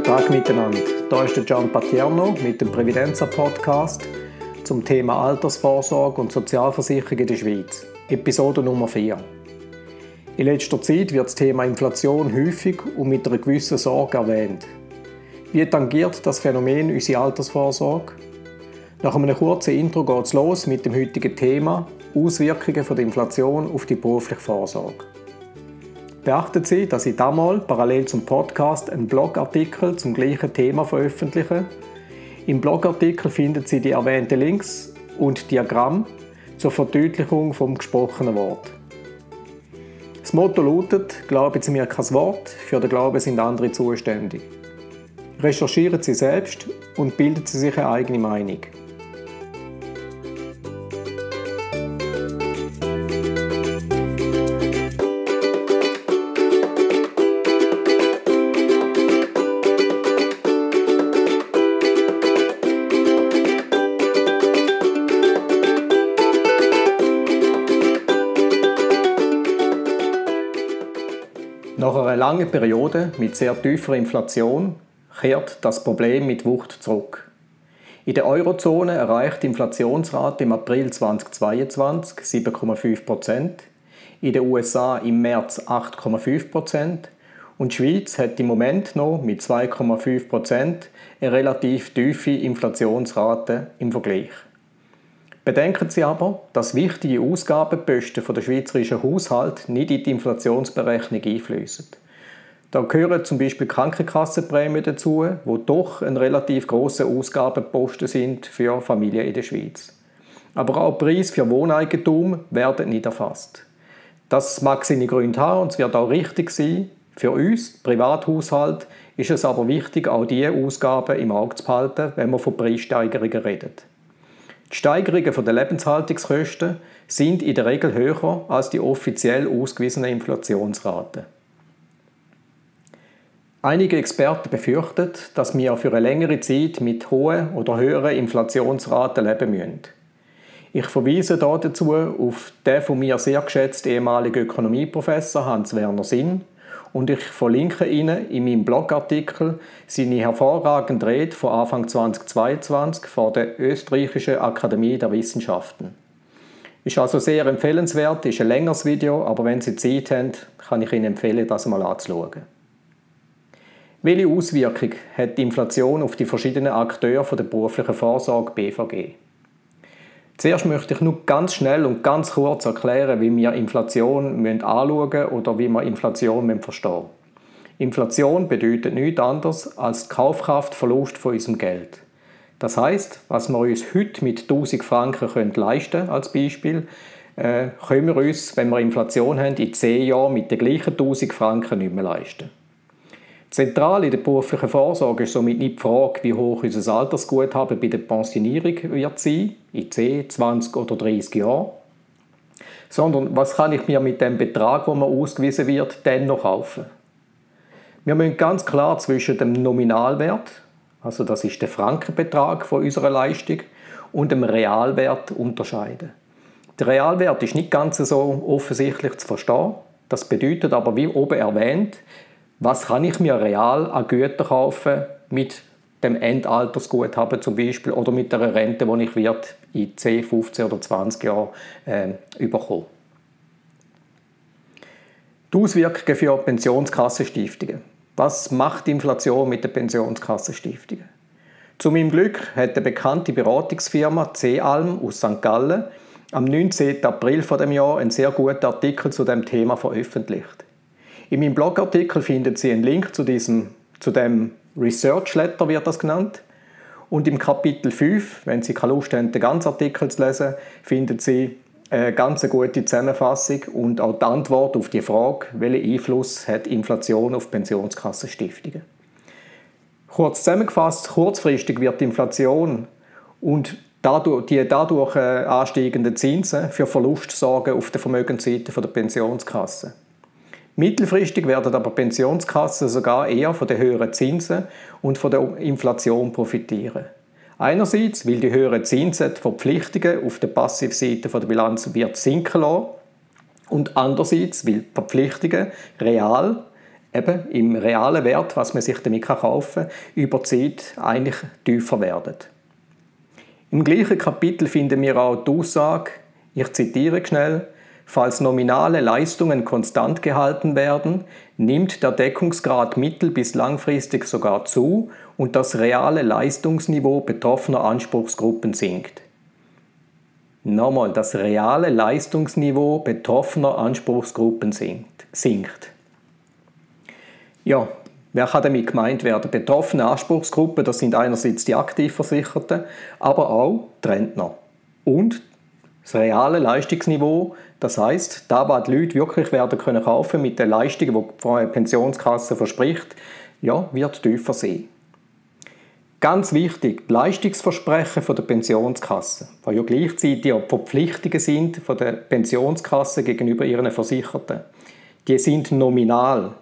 Guten Tag miteinander. Hier ist der Gian Patierno mit dem Prävidenza Podcast zum Thema Altersvorsorge und Sozialversicherung in der Schweiz. Episode Nummer 4. In letzter Zeit wird das Thema Inflation häufig und mit einer gewissen Sorge erwähnt. Wie tangiert das Phänomen unsere Altersvorsorge? Nach einem kurzen Intro geht es los mit dem heutigen Thema Auswirkungen der Inflation auf die berufliche Vorsorge. Beachten Sie, dass ich damals parallel zum Podcast einen Blogartikel zum gleichen Thema veröffentliche. Im Blogartikel finden Sie die erwähnten Links und Diagramm zur Verdeutlichung vom gesprochenen Wort. Das Motto lautet: Glauben Sie mir kein Wort, für den Glauben sind andere zuständig. Recherchieren Sie selbst und bilden Sie sich eine eigene Meinung. Langen Periode mit sehr tiefer Inflation kehrt das Problem mit Wucht zurück. In der Eurozone erreicht die Inflationsrate im April 2022 7,5 Prozent, in den USA im März 8,5 Prozent und die Schweiz hat im Moment noch mit 2,5 Prozent eine relativ tiefe Inflationsrate im Vergleich. Bedenken Sie aber, dass wichtige Ausgabenposten der schweizerischen Haushalt nicht in die Inflationsberechnung einfließen. Da gehören zum Beispiel Krankenkassenprämien dazu, wo doch ein relativ großer Ausgabenposten sind für Familien in der Schweiz. Aber auch Preise für Wohneigentum werden nicht erfasst. Das mag seine Gründe haben und es wird auch richtig sein. Für uns, Privathaushalt, ist es aber wichtig, auch diese Ausgaben im Auge zu behalten, wenn man von Preissteigerungen redet. Die Steigerungen der Lebenshaltungskosten sind in der Regel höher als die offiziell ausgewiesenen Inflationsraten. Einige Experten befürchten, dass wir für eine längere Zeit mit hohen oder höheren Inflationsraten leben müssen. Ich verweise dazu auf den von mir sehr geschätzten ehemaligen Ökonomieprofessor Hans-Werner Sinn, und ich verlinke Ihnen in meinem Blogartikel seine hervorragende Rede von Anfang 2022 vor der Österreichischen Akademie der Wissenschaften. Ist also sehr empfehlenswert, ist ein längeres Video, aber wenn Sie Zeit haben, kann ich Ihnen empfehlen, das mal anzuschauen. Welche Auswirkung hat die Inflation auf die verschiedenen Akteure der beruflichen Vorsorge BVG? Zuerst möchte ich nur ganz schnell und ganz kurz erklären, wie wir Inflation anschauen müssen oder wie wir Inflation verstehen müssen. Inflation bedeutet nichts anderes als Kaufkraftverlust von unserem Geld. Das heißt, was wir uns heute mit 1000 Franken können leisten als Beispiel, äh, können wir uns, wenn wir Inflation haben, in 10 Jahren mit den gleichen 1000 Franken nicht mehr leisten. Zentral in der beruflichen Vorsorge ist somit nicht die Frage, wie hoch unser Altersguthaben bei der Pensionierung wird sein, in 10, 20 oder 30 Jahren, sondern was kann ich mir mit dem Betrag, der mir ausgewiesen wird, dann noch kaufen. Wir müssen ganz klar zwischen dem Nominalwert, also das ist der Frankenbetrag von unserer Leistung, und dem Realwert unterscheiden. Der Realwert ist nicht ganz so offensichtlich zu verstehen. Das bedeutet aber, wie oben erwähnt, was kann ich mir real an Gütern kaufen mit dem Endaltersguthaben zum Beispiel oder mit der Rente, die ich wird in 10, 15 oder 20 Jahren äh, überkommen. Die Auswirkungen für Pensionskassenstiftungen. Was macht die Inflation mit den Pensionskassenstiftungen? Zu meinem Glück hat eine bekannte Beratungsfirma C-Alm aus St. Gallen am 19. April von dem Jahr einen sehr guten Artikel zu dem Thema veröffentlicht. In meinem Blogartikel finden Sie einen Link zu, diesem, zu dem Research Letter, wird das genannt. Und im Kapitel 5, wenn Sie keine Lust haben, den ganzen Artikel zu lesen, finden Sie eine ganz gute Zusammenfassung und auch die Antwort auf die Frage, welchen Einfluss hat Inflation auf Pensionskassenstiftungen. Kurz zusammengefasst, kurzfristig wird die Inflation und dadurch, die dadurch äh, ansteigenden Zinsen für Verlust sorgen auf der Vermögensseite der Pensionskasse. Mittelfristig werden aber Pensionskassen sogar eher von den höheren Zinsen und von der Inflation profitieren. Einerseits, weil die höheren Zinsen die Verpflichtungen auf der Passivseite der Bilanz wird sinken lassen und andererseits, weil die Verpflichtungen real eben im realen Wert, was man sich damit kaufen kann, über Zeit eigentlich tiefer werden. Im gleichen Kapitel finden wir auch die Aussage, ich zitiere schnell, falls nominale Leistungen konstant gehalten werden, nimmt der Deckungsgrad mittel- bis langfristig sogar zu und das reale Leistungsniveau betroffener Anspruchsgruppen sinkt. Nochmal, das reale Leistungsniveau betroffener Anspruchsgruppen sinkt. Ja, wer kann damit gemeint werden? Betroffene Anspruchsgruppen, das sind einerseits die Aktivversicherten, aber auch die Rentner. Und das reale Leistungsniveau, das heißt, da was die Leute wirklich werden können kaufen mit den Leistungen, die die Pensionskasse verspricht, ja, wird tiefer sein. Ganz wichtig, die Leistungsversprechen von der Pensionskasse, die ja gleichzeitig auch Verpflichtungen sind von der Pensionskasse gegenüber ihren Versicherten, die sind nominal.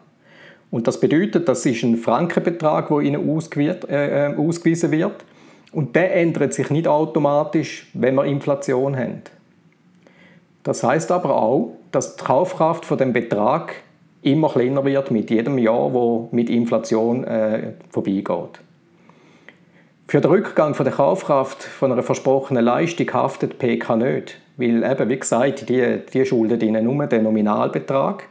Und das bedeutet, das ist ein Frankenbetrag, der ihnen äh, äh, ausgewiesen wird. Und der ändert sich nicht automatisch, wenn wir Inflation haben. Das heißt aber auch, dass die Kaufkraft von dem Betrag immer kleiner wird mit jedem Jahr, wo mit Inflation äh, vorbeigeht. Für den Rückgang von der Kaufkraft von einer versprochenen Leistung haftet PK nicht, weil eben, wie gesagt, die, die schuldet ihnen nur den Nominalbetrag.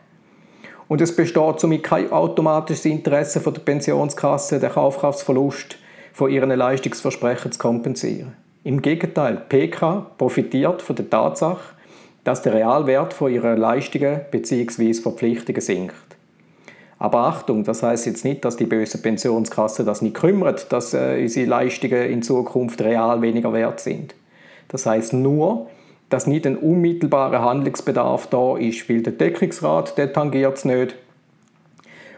Und es besteht somit kein automatisches Interesse von der Pensionskasse, den Kaufkraftsverlust von ihren Leistungsversprechen zu kompensieren. Im Gegenteil, PK profitiert von der Tatsache, dass der Realwert von ihrer Leistungen bzw. Verpflichtungen sinkt. Aber Achtung, das heißt jetzt nicht, dass die böse Pensionskasse das nicht kümmert, dass äh, unsere Leistungen in Zukunft real weniger wert sind. Das heißt nur, dass nicht ein unmittelbarer Handlungsbedarf da ist, weil der Deckungsrat tangiert es nicht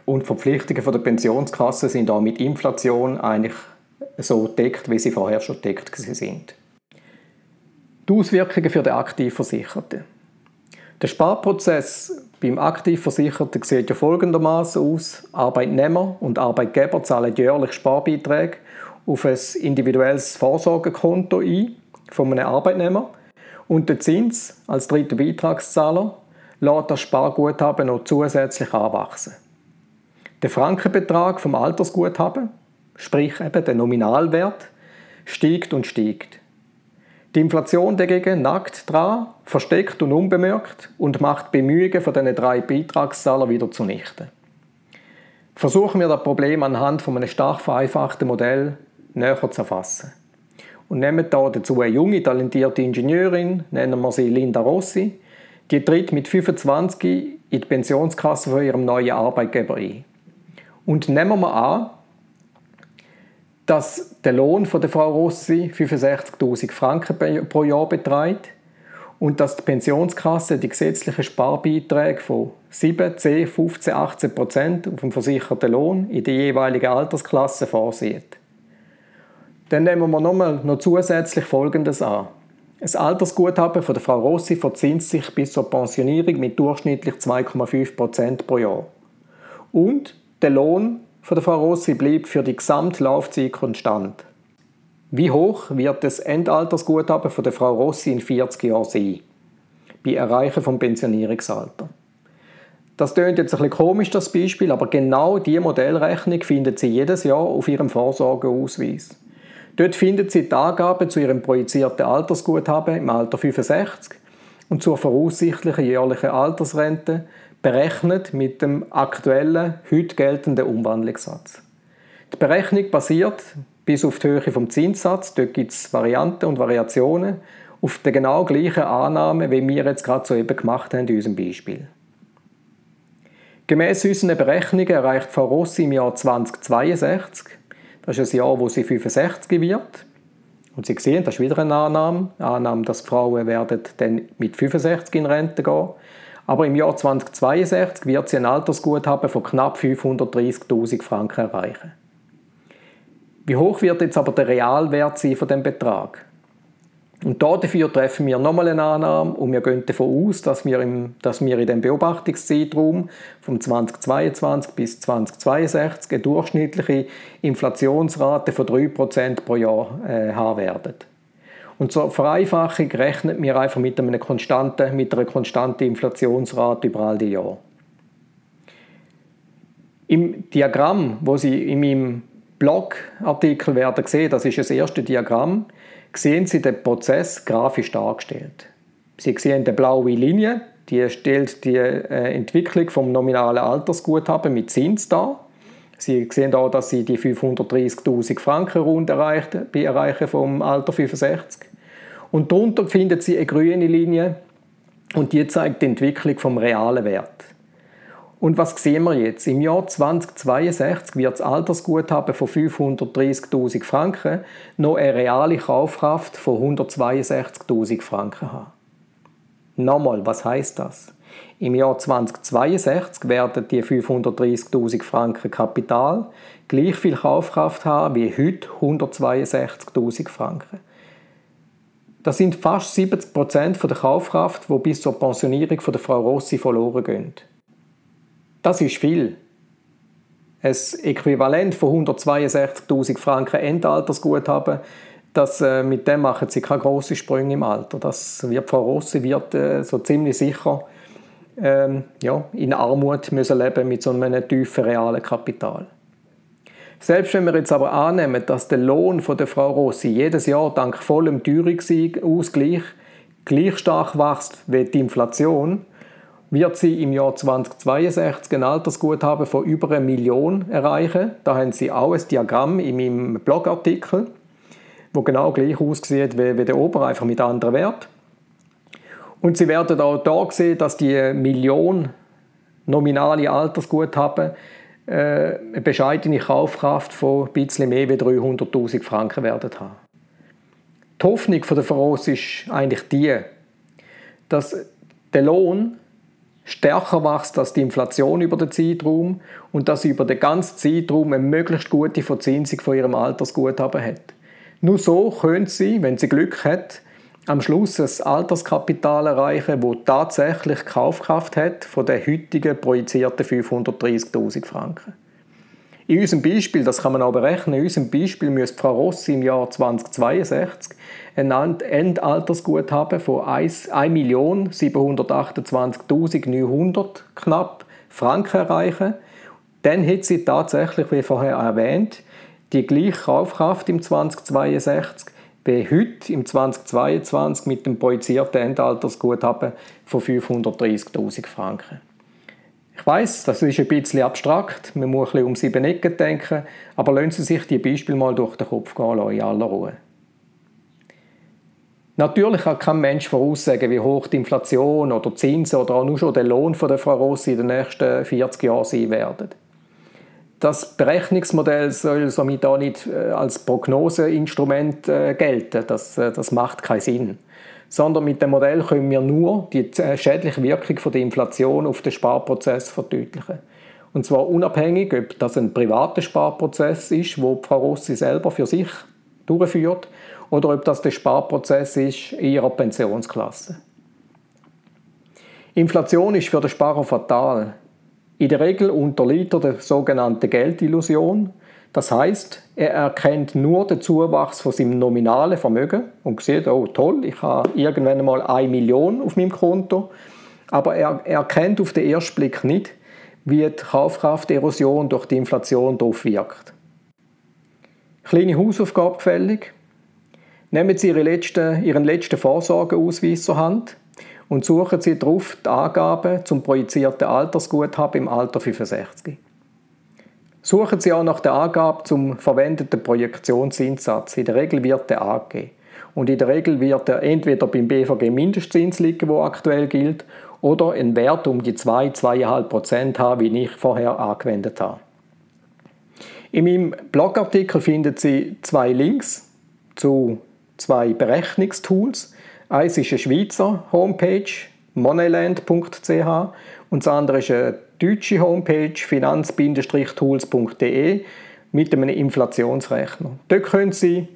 und Verpflichtungen von der Pensionskasse sind auch mit Inflation eigentlich so deckt, wie sie vorher schon deckt sind. Die Auswirkungen für den Aktivversicherten. Der Sparprozess beim Aktivversicherten sieht ja folgendermaßen aus. Arbeitnehmer und Arbeitgeber zahlen jährlich Sparbeiträge auf ein individuelles Vorsorgekonto ein von einem Arbeitnehmer und der Zins als dritter Beitragszahler lässt das Sparguthaben noch zusätzlich anwachsen. Der Frankenbetrag vom Altersguthaben, sprich eben der Nominalwert, steigt und steigt. Die Inflation dagegen nackt dran, versteckt und unbemerkt und macht Bemühungen von diesen drei Beitragszahlern wieder zunichte. Versuchen wir das Problem anhand von einem stark vereinfachten Modell näher zu erfassen. Und nehmen hier dazu eine junge, talentierte Ingenieurin, nennen wir sie Linda Rossi. Die tritt mit 25 in die Pensionskasse von ihrem neuen Arbeitgeber ein. Und nehmen wir an, dass der Lohn von der Frau Rossi 65.000 Franken pro Jahr beträgt und dass die Pensionskasse die gesetzlichen Sparbeiträge von 7, 10, 15, 18 Prozent auf dem versicherten Lohn in der jeweiligen Altersklasse vorsieht. Dann nehmen wir nochmal noch zusätzlich Folgendes an. Das Altersguthaben von der Frau Rossi verzinst sich bis zur Pensionierung mit durchschnittlich 2,5 Prozent pro Jahr. Und der Lohn der Frau Rossi blieb für die Gesamtlaufzeit konstant. Wie hoch wird das Endaltersguthaben von der Frau Rossi in 40 Jahren sein? Bei Erreichen vom Pensionierungsalter. Das klingt jetzt ein bisschen komisch, das Beispiel, aber genau diese Modellrechnung findet sie jedes Jahr auf ihrem Vorsorgeausweis. Dort findet sie die Angaben zu ihrem projizierten Altersguthaben im Alter 65 und zur voraussichtlichen jährlichen Altersrente berechnet mit dem aktuellen, heute geltenden Umwandlungssatz. Die Berechnung basiert bis auf die Höhe vom Zinssatz, dort gibt es Varianten und Variationen, auf der genau gleichen Annahme, wie wir jetzt gerade soeben gemacht haben in unserem Beispiel. Gemäss unseren Berechnungen erreicht Frau Rossi im Jahr 2062, das ist ein Jahr, wo sie 65 wird, und Sie sehen, das ist wieder eine Annahme, Annahme, dass Frauen werden dann mit 65 in Rente gehen aber im Jahr 2062 wird sie ein Altersguthaben von knapp 530.000 Franken erreichen. Wie hoch wird jetzt aber der Realwert sein von dem Betrag? Und dafür treffen wir nochmal eine Annahme und wir gehen davon aus, dass wir, im, dass wir in dem Beobachtungszeitraum vom 2022 bis 2062 eine durchschnittliche Inflationsrate von 3% pro Jahr äh, haben werden. Und zur Vereinfachung rechnet wir einfach mit, einem konstanten, mit einer konstanten Inflationsrate über all die Jahre. Im Diagramm, wo Sie in meinem Blogartikel werden sehen, das ist das erste Diagramm, sehen Sie den Prozess grafisch dargestellt. Sie sehen die blaue Linie, die stellt die äh, Entwicklung vom nominalen Altersguthaben mit Zins dar. Sie sehen auch, dass Sie die 530.000 Franken rund erreicht, bei Erreichen vom Alter 65. Und darunter finden Sie eine grüne Linie und die zeigt die Entwicklung vom realen Wert. Und was sehen wir jetzt? Im Jahr 2062 wird das Altersguthaben von 530.000 Franken noch eine reale Kaufkraft von 162.000 Franken haben. Nochmal, was heißt das? Im Jahr 2062 werden die 530.000 Franken Kapital gleich viel Kaufkraft haben wie heute 162.000 Franken. Das sind fast 70 Prozent der Kaufkraft, die bis zur Pensionierung von der Frau Rossi verloren gehen. Das ist viel. Ein Äquivalent von 162.000 Franken Endaltersguthaben, das, äh, mit dem machen sie keine grossen Sprünge im Alter. Das wird Frau Rossi wird äh, so ziemlich sicher ähm, ja, in Armut müssen leben mit so einem tiefen realen Kapital. Selbst wenn wir jetzt aber annehmen, dass der Lohn von der Frau Rossi jedes Jahr dank vollem Teuerungsausgleich gleich stark wächst wie die Inflation, wird sie im Jahr 2062 ein Altersguthaben von über einer Million erreichen. Da haben Sie auch ein Diagramm in meinem Blogartikel, wo genau gleich aussieht wie, der Ober, einfach mit anderen Wert. Und Sie werden auch da sehen, dass die Million nominale Altersguthaben äh, eine bescheidene Kaufkraft von ein bisschen mehr als 300'000 Franken werden haben. Die Hoffnung der Voraus ist eigentlich die, dass der Lohn stärker wächst als die Inflation über den Zeitraum und dass sie über den ganzen Zeitraum eine möglichst gute Verzinsung von ihrem Altersguthaben hat. Nur so können sie, wenn sie Glück hat, am Schluss ein Alterskapital erreichen, wo tatsächlich Kaufkraft hat von den heutigen projizierten 530.000 Franken. In unserem Beispiel, das kann man auch berechnen, in unserem Beispiel müsste Frau Rossi im Jahr 2062 ein Endaltersguthaben von 1.728.900 knapp Franken erreichen. Dann hätte sie tatsächlich, wie vorher erwähnt, die gleiche Kaufkraft im 2062 wie heute im 2022 mit dem projizierten Endaltersguthaben von 530.000 Franken. Ich weiß, das ist ein bisschen abstrakt, man muss ein bisschen um sieben Ecken denken, aber lassen Sie sich die Beispiele mal durch den Kopf gehen in aller Ruhe. Natürlich kann kein Mensch voraussagen, wie hoch die Inflation oder Zinsen oder auch nur schon der Lohn von der Frau Rossi in den nächsten 40 Jahren sein werden. Das Berechnungsmodell soll somit auch nicht äh, als Prognoseinstrument äh, gelten. Das, äh, das macht keinen Sinn sondern mit dem Modell können wir nur die schädliche Wirkung der Inflation auf den Sparprozess verdeutlichen. Und zwar unabhängig, ob das ein privater Sparprozess ist, wo Frau Rossi selber für sich durchführt, oder ob das der Sparprozess ist in ihrer Pensionsklasse. Inflation ist für den Sparer fatal. In der Regel unterliegt er der sogenannten Geldillusion, das heißt, er erkennt nur den Zuwachs von seinem nominalen Vermögen und sieht, oh toll, ich habe irgendwann mal eine Million auf meinem Konto, aber er erkennt auf den ersten Blick nicht, wie die Kaufkrafterosion durch die Inflation darauf wirkt. Kleine Hausaufgabe gefällig. Nehmen Sie Ihren letzten, Ihren letzten Vorsorgeausweis zur Hand und suchen Sie darauf die Angaben zum projizierten Altersguthaben im Alter 65. Suchen Sie auch nach der Angabe zum verwendeten Projektionszinssatz. In der Regel wird der angegeben. Und in der Regel wird er entweder beim BVG Mindestzins liegen, wo aktuell gilt, oder einen Wert um die 2-2,5% haben, wie ich vorher angewendet habe. In meinem Blogartikel finden Sie zwei Links zu zwei Berechnungstools. Eins ist eine Schweizer Homepage, moneyland.ch, und das andere ist eine deutsche Homepage finanz-tools.de mit einem Inflationsrechner. Dort können Sie den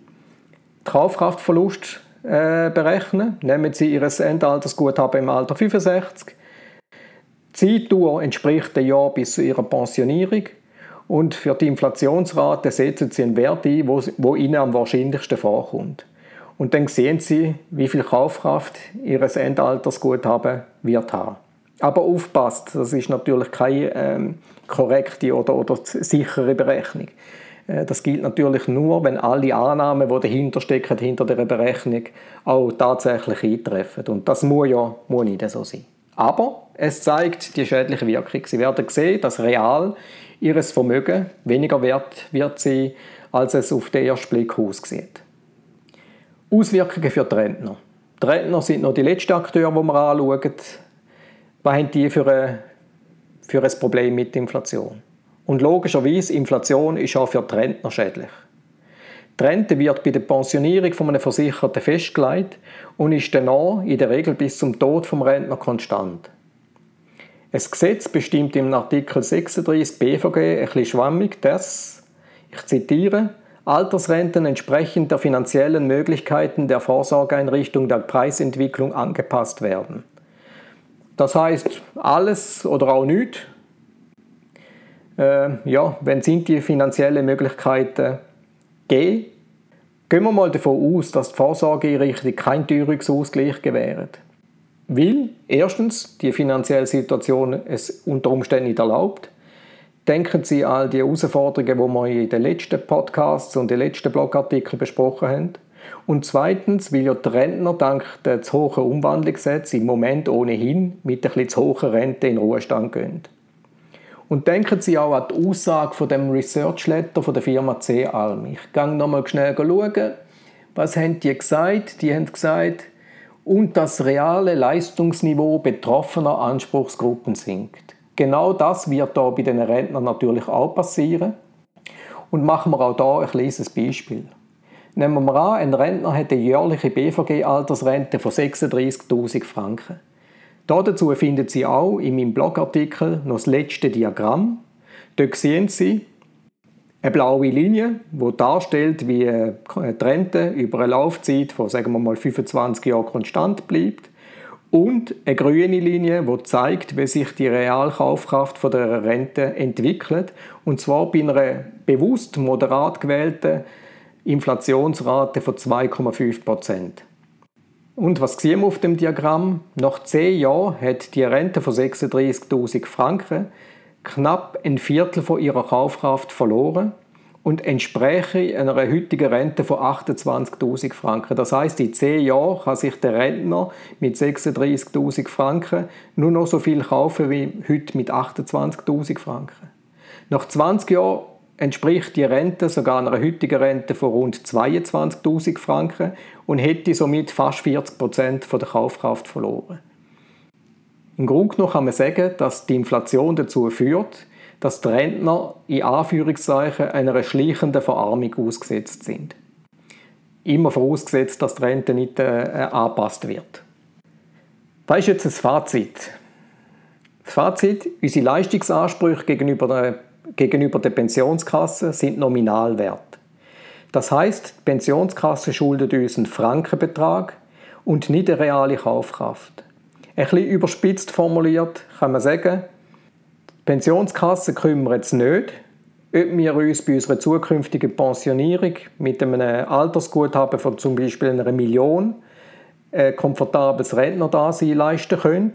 Kaufkraftverlust äh, berechnen. Nehmen Sie Ihr Endaltersguthaben im Alter 65. Die Zeitdauer entspricht dem Jahr bis zu Ihrer Pensionierung. Und für die Inflationsrate setzen Sie einen Wert ein, wo Ihnen am wahrscheinlichsten vorkommt. Und dann sehen Sie, wie viel Kaufkraft Ihr Endaltersguthaben wird haben. Aber aufpasst, das ist natürlich keine ähm, korrekte oder, oder sichere Berechnung. Äh, das gilt natürlich nur, wenn alle Annahmen, die dahinter stecken, hinter der Berechnung, auch tatsächlich eintreffen. Und das muss ja muss nicht so sein. Aber es zeigt die schädliche Wirkung. Sie werden sehen, dass real ihres Vermögen weniger wert wird sein, als es auf den ersten Blick aussieht. Auswirkungen für die Rentner. Die Rentner sind noch die letzten Akteure, die wir anschauen. Was haben die für ein, für ein Problem mit Inflation? Und logischerweise, Inflation ist auch für die Rentner schädlich. Die Rente wird bei der Pensionierung von einem Versicherten festgelegt und ist danach in der Regel bis zum Tod vom Rentner konstant. Ein Gesetz bestimmt im Artikel 36 BVG ein bisschen schwammig, dass, ich zitiere, Altersrenten entsprechend der finanziellen Möglichkeiten der Vorsorgeeinrichtung der Preisentwicklung angepasst werden. Das heißt alles oder auch nichts äh, ja, wenn sind die finanziellen Möglichkeiten gegeben, gehen wir mal davon aus, dass die Vorsorgeeinrichtung keinen Teuerungsausgleich gewährt. Weil erstens die finanzielle Situation es unter Umständen nicht erlaubt. Denken Sie an die Herausforderungen, die wir in den letzten Podcasts und den letzten Blogartikeln besprochen haben. Und zweitens, weil ja die Rentner dank der zu hohen Umwandlungssätze im Moment ohnehin mit ein bisschen zu hohen Rente in Ruhestand gehen. Und denken Sie auch an die Aussage von dem Research Letter von der Firma C. Alm. Ich gehe nochmal schnell schauen. Was haben die gesagt? Die haben gesagt, und das reale Leistungsniveau betroffener Anspruchsgruppen sinkt. Genau das wird da bei den Rentnern natürlich auch passieren. Und machen wir auch da ein kleines Beispiel. Nehmen wir an, ein Rentner hat eine jährliche BVG-Altersrente von 36.000 Franken. Dazu finden Sie auch in meinem Blogartikel noch das letzte Diagramm. Dort sehen Sie eine blaue Linie, die darstellt, wie die Rente über eine Laufzeit von sagen wir mal 25 Jahren konstant bleibt. Und eine grüne Linie, die zeigt, wie sich die Realkaufkraft der Rente entwickelt. Und zwar bei einer bewusst moderat gewählten Inflationsrate von 2,5 Prozent. Und was sehen wir auf dem Diagramm? Nach 10 Jahren hat die Rente von 36.000 Franken knapp ein Viertel von ihrer Kaufkraft verloren und entspreche einer heutigen Rente von 28.000 Franken. Das heißt, in 10 Jahren kann sich der Rentner mit 36.000 Franken nur noch so viel kaufen wie heute mit 28.000 Franken. Nach 20 Jahren entspricht die Rente sogar einer heutigen Rente von rund 22.000 Franken und hätte somit fast 40 Prozent der Kaufkraft verloren. Im Grunde genommen kann man sagen, dass die Inflation dazu führt, dass die Rentner in Anführungszeichen einer schleichenden Verarmung ausgesetzt sind. Immer vorausgesetzt, dass die Rente nicht äh, angepasst wird. Was ist jetzt das Fazit? Das Fazit, unsere Leistungsansprüche gegenüber der gegenüber der Pensionskasse sind Nominalwert. Das heißt, die Pensionskasse schuldet uns einen Frankenbetrag und nicht eine reale Kaufkraft. Ein bisschen überspitzt formuliert kann man sagen, die Pensionskasse kümmert es nicht, ob wir uns bei unserer zukünftigen Pensionierung mit einem Altersguthaben von zum Beispiel einer Million ein komfortables Rentnerdasein leisten können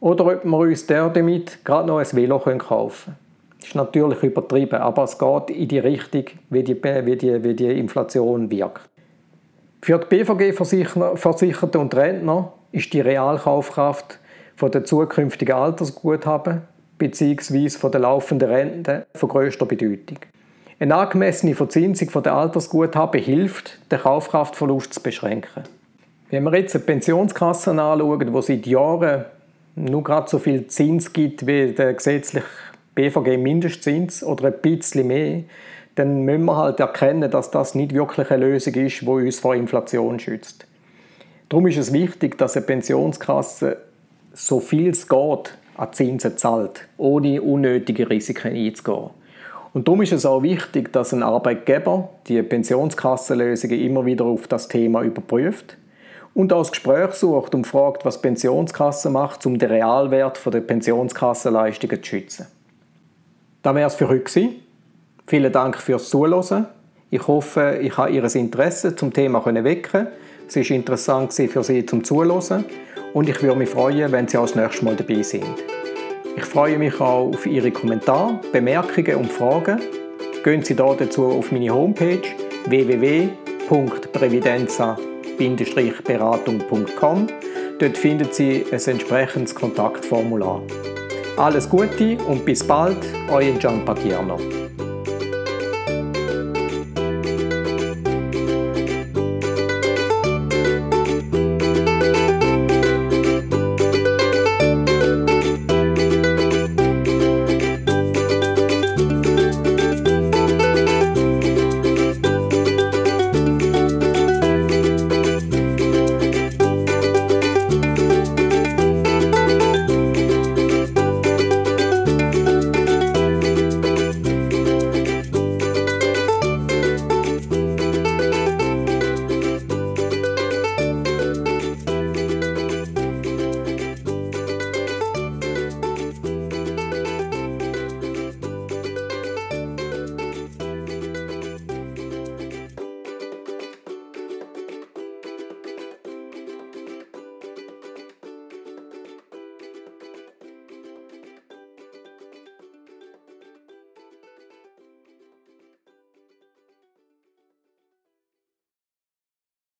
oder ob wir uns damit gerade noch ein Velo kaufen können. Das ist natürlich übertrieben, aber es geht in die Richtung, wie die, wie die, wie die Inflation wirkt. Für die BVG-Versicherten und Rentner ist die Realkaufkraft der zukünftigen Altersguthaben bzw. von der laufenden Rente von größter Bedeutung. Eine angemessene Verzinsung der Altersguthaben hilft, den Kaufkraftverlust zu beschränken. Wenn wir jetzt eine Pensionskasse anschauen, die seit Jahren nur gerade so viel Zins gibt wie der gesetzlich BVG-Mindestzins oder ein bisschen mehr, dann müssen wir halt erkennen, dass das nicht wirklich eine Lösung ist, die uns vor Inflation schützt. Darum ist es wichtig, dass eine Pensionskasse so viel es geht an Zinsen zahlt, ohne unnötige Risiken einzugehen. Und darum ist es auch wichtig, dass ein Arbeitgeber die Pensionskassenlösungen immer wieder auf das Thema überprüft und das Gespräch sucht und fragt, was Pensionskasse macht, um den Realwert der Pensionskassenleistungen zu schützen. Das wäre es für heute gewesen. Vielen Dank fürs Zuhören. Ich hoffe, ich habe Ihr Interesse zum Thema wecken Es war interessant für Sie zum Zuhören und ich würde mich freuen, wenn Sie auch das nächste Mal dabei sind. Ich freue mich auch auf Ihre Kommentare, Bemerkungen und Fragen. Gehen Sie dazu auf meine Homepage www.previdenza-beratung.com. Dort finden Sie ein entsprechendes Kontaktformular. Alles Gute und bis bald, euer Gian Patierno.